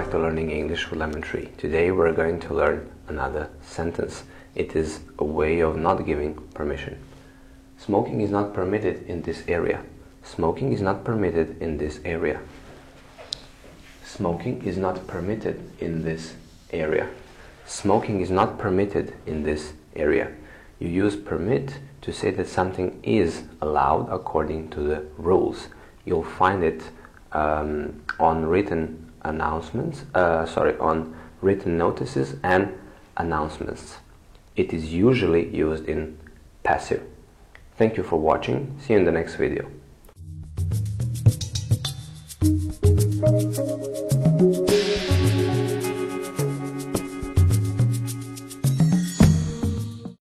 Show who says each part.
Speaker 1: Lemon Tree. Today we're going to learn another sentence. It is a way of not giving permission. Smoking is not permitted in this area. Smoking is not permitted in this area. Smoking is not permitted in this area. Smoking is not permitted in this area. You use permit to say that something is allowed according to the rules. You'll find it um, on written announcements, uh, sorry, on written notices and announcements. It is usually used in passive. Thank you for watching. See you in the next video.